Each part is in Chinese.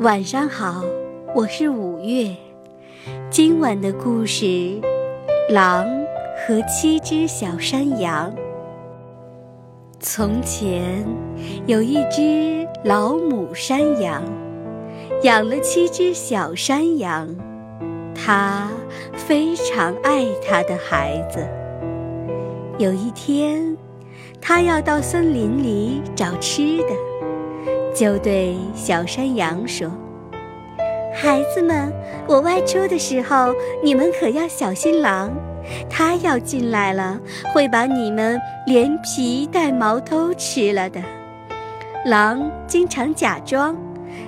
晚上好，我是五月。今晚的故事《狼和七只小山羊》。从前有一只老母山羊，养了七只小山羊，它非常爱它的孩子。有一天，它要到森林里找吃的。就对小山羊说：“孩子们，我外出的时候，你们可要小心狼。它要进来了，会把你们连皮带毛都吃了的。狼经常假装，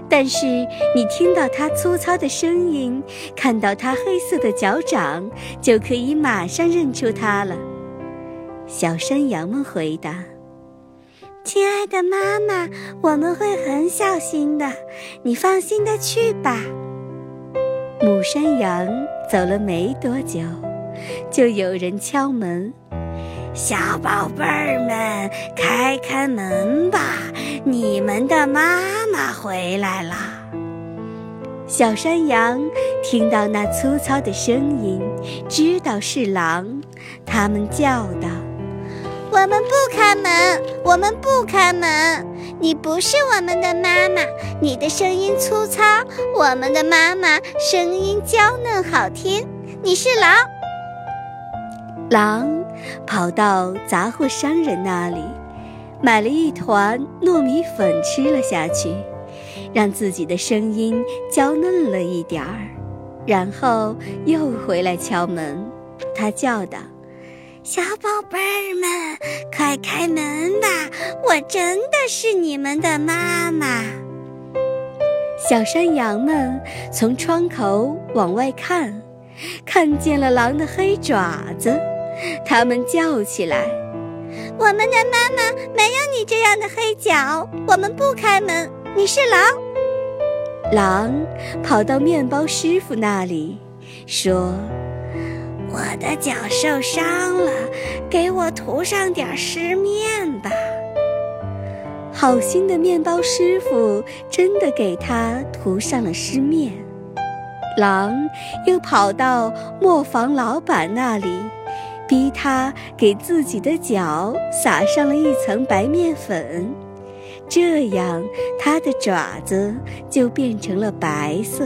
但是你听到它粗糙的声音，看到它黑色的脚掌，就可以马上认出它了。”小山羊们回答。亲爱的妈妈，我们会很小心的，你放心的去吧。母山羊走了没多久，就有人敲门：“小宝贝儿们，开开门吧，你们的妈妈回来了。”小山羊听到那粗糙的声音，知道是狼，他们叫道。我们不开门，我们不开门。你不是我们的妈妈，你的声音粗糙，我们的妈妈声音娇嫩好听。你是狼。狼跑到杂货商人那里，买了一团糯米粉吃了下去，让自己的声音娇嫩了一点儿，然后又回来敲门。他叫道。小宝贝儿们，快开门吧！我真的是你们的妈妈。小山羊们从窗口往外看，看见了狼的黑爪子，他们叫起来：“我们的妈妈没有你这样的黑脚，我们不开门。你是狼。”狼跑到面包师傅那里，说。我的脚受伤了，给我涂上点湿面吧。好心的面包师傅真的给他涂上了湿面。狼又跑到磨坊老板那里，逼他给自己的脚撒上了一层白面粉，这样他的爪子就变成了白色。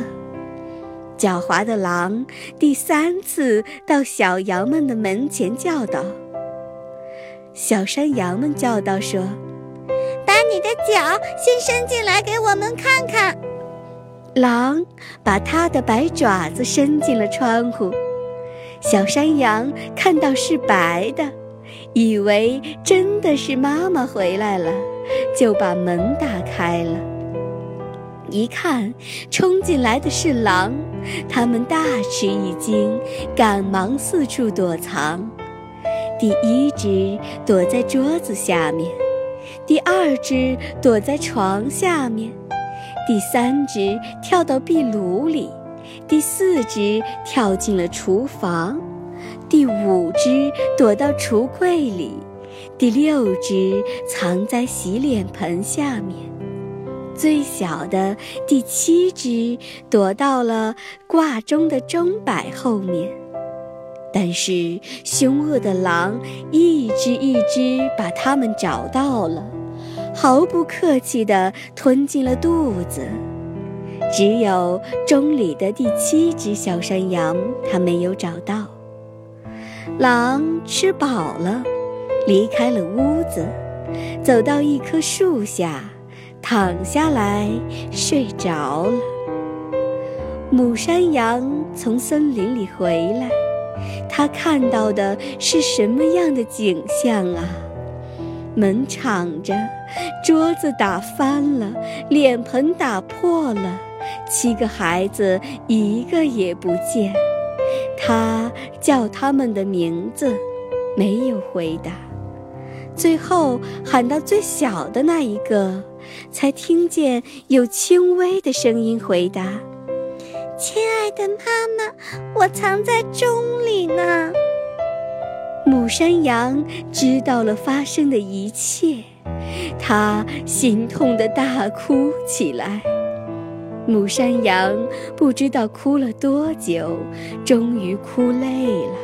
狡猾的狼第三次到小羊们的门前叫道：“小山羊们叫道说，把你的脚先伸进来给我们看看。”狼把它的白爪子伸进了窗户，小山羊看到是白的，以为真的是妈妈回来了，就把门打开了。一看，冲进来的是狼，他们大吃一惊，赶忙四处躲藏。第一只躲在桌子下面，第二只躲在床下面，第三只跳到壁炉里，第四只跳进了厨房，第五只躲到橱柜里，第六只藏在洗脸盆下面。最小的第七只躲到了挂钟的钟摆后面，但是凶恶的狼一只一只把它们找到了，毫不客气地吞进了肚子。只有钟里的第七只小山羊，它没有找到。狼吃饱了，离开了屋子，走到一棵树下。躺下来睡着了。母山羊从森林里回来，它看到的是什么样的景象啊？门敞着，桌子打翻了，脸盆打破了，七个孩子一个也不见。他叫他们的名字，没有回答。最后喊到最小的那一个。才听见有轻微的声音回答：“亲爱的妈妈，我藏在钟里呢。”母山羊知道了发生的一切，它心痛的大哭起来。母山羊不知道哭了多久，终于哭累了。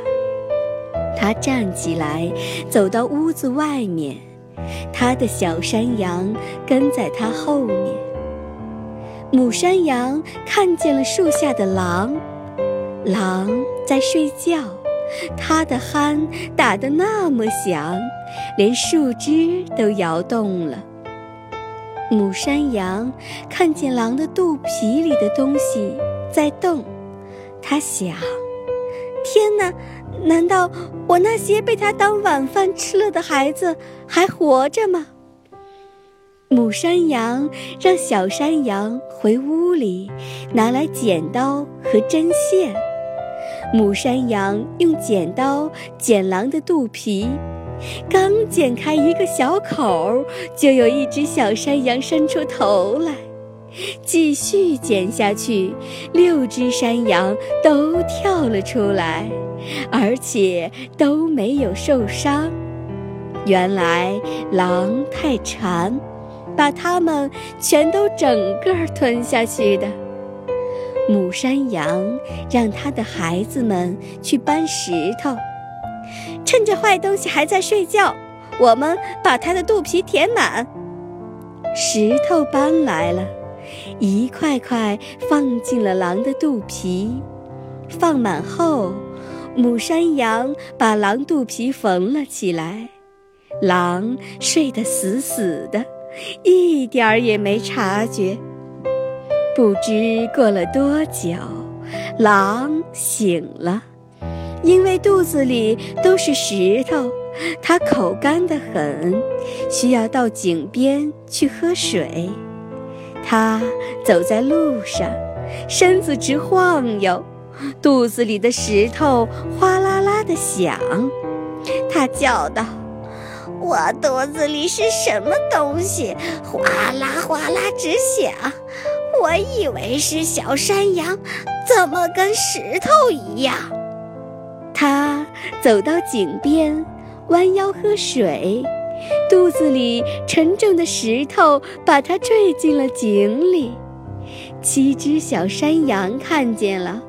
它站起来，走到屋子外面，它的小山羊跟在它后面。母山羊看见了树下的狼，狼在睡觉，它的鼾打得那么响，连树枝都摇动了。母山羊看见狼的肚皮里的东西在动，它想：天哪，难道我那些被他当晚饭吃了的孩子还活着吗？母山羊让小山羊回屋里拿来剪刀和针线。母山羊用剪刀剪狼的肚皮。刚剪开一个小口，就有一只小山羊伸出头来，继续剪下去，六只山羊都跳了出来，而且都没有受伤。原来狼太馋，把它们全都整个吞下去的。母山羊让它的孩子们去搬石头。趁着坏东西还在睡觉，我们把它的肚皮填满。石头搬来了，一块块放进了狼的肚皮。放满后，母山羊把狼肚皮缝了起来。狼睡得死死的，一点儿也没察觉。不知过了多久，狼醒了。因为肚子里都是石头，它口干得很，需要到井边去喝水。它走在路上，身子直晃悠，肚子里的石头哗啦啦地响。它叫道：“我肚子里是什么东西？哗啦哗啦直响！我以为是小山羊，怎么跟石头一样？”他走到井边，弯腰喝水，肚子里沉重的石头把它坠进了井里。七只小山羊看见了，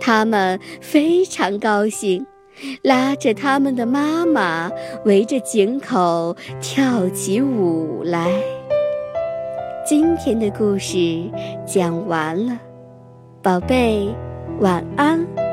他们非常高兴，拉着他们的妈妈围着井口跳起舞来。今天的故事讲完了，宝贝，晚安。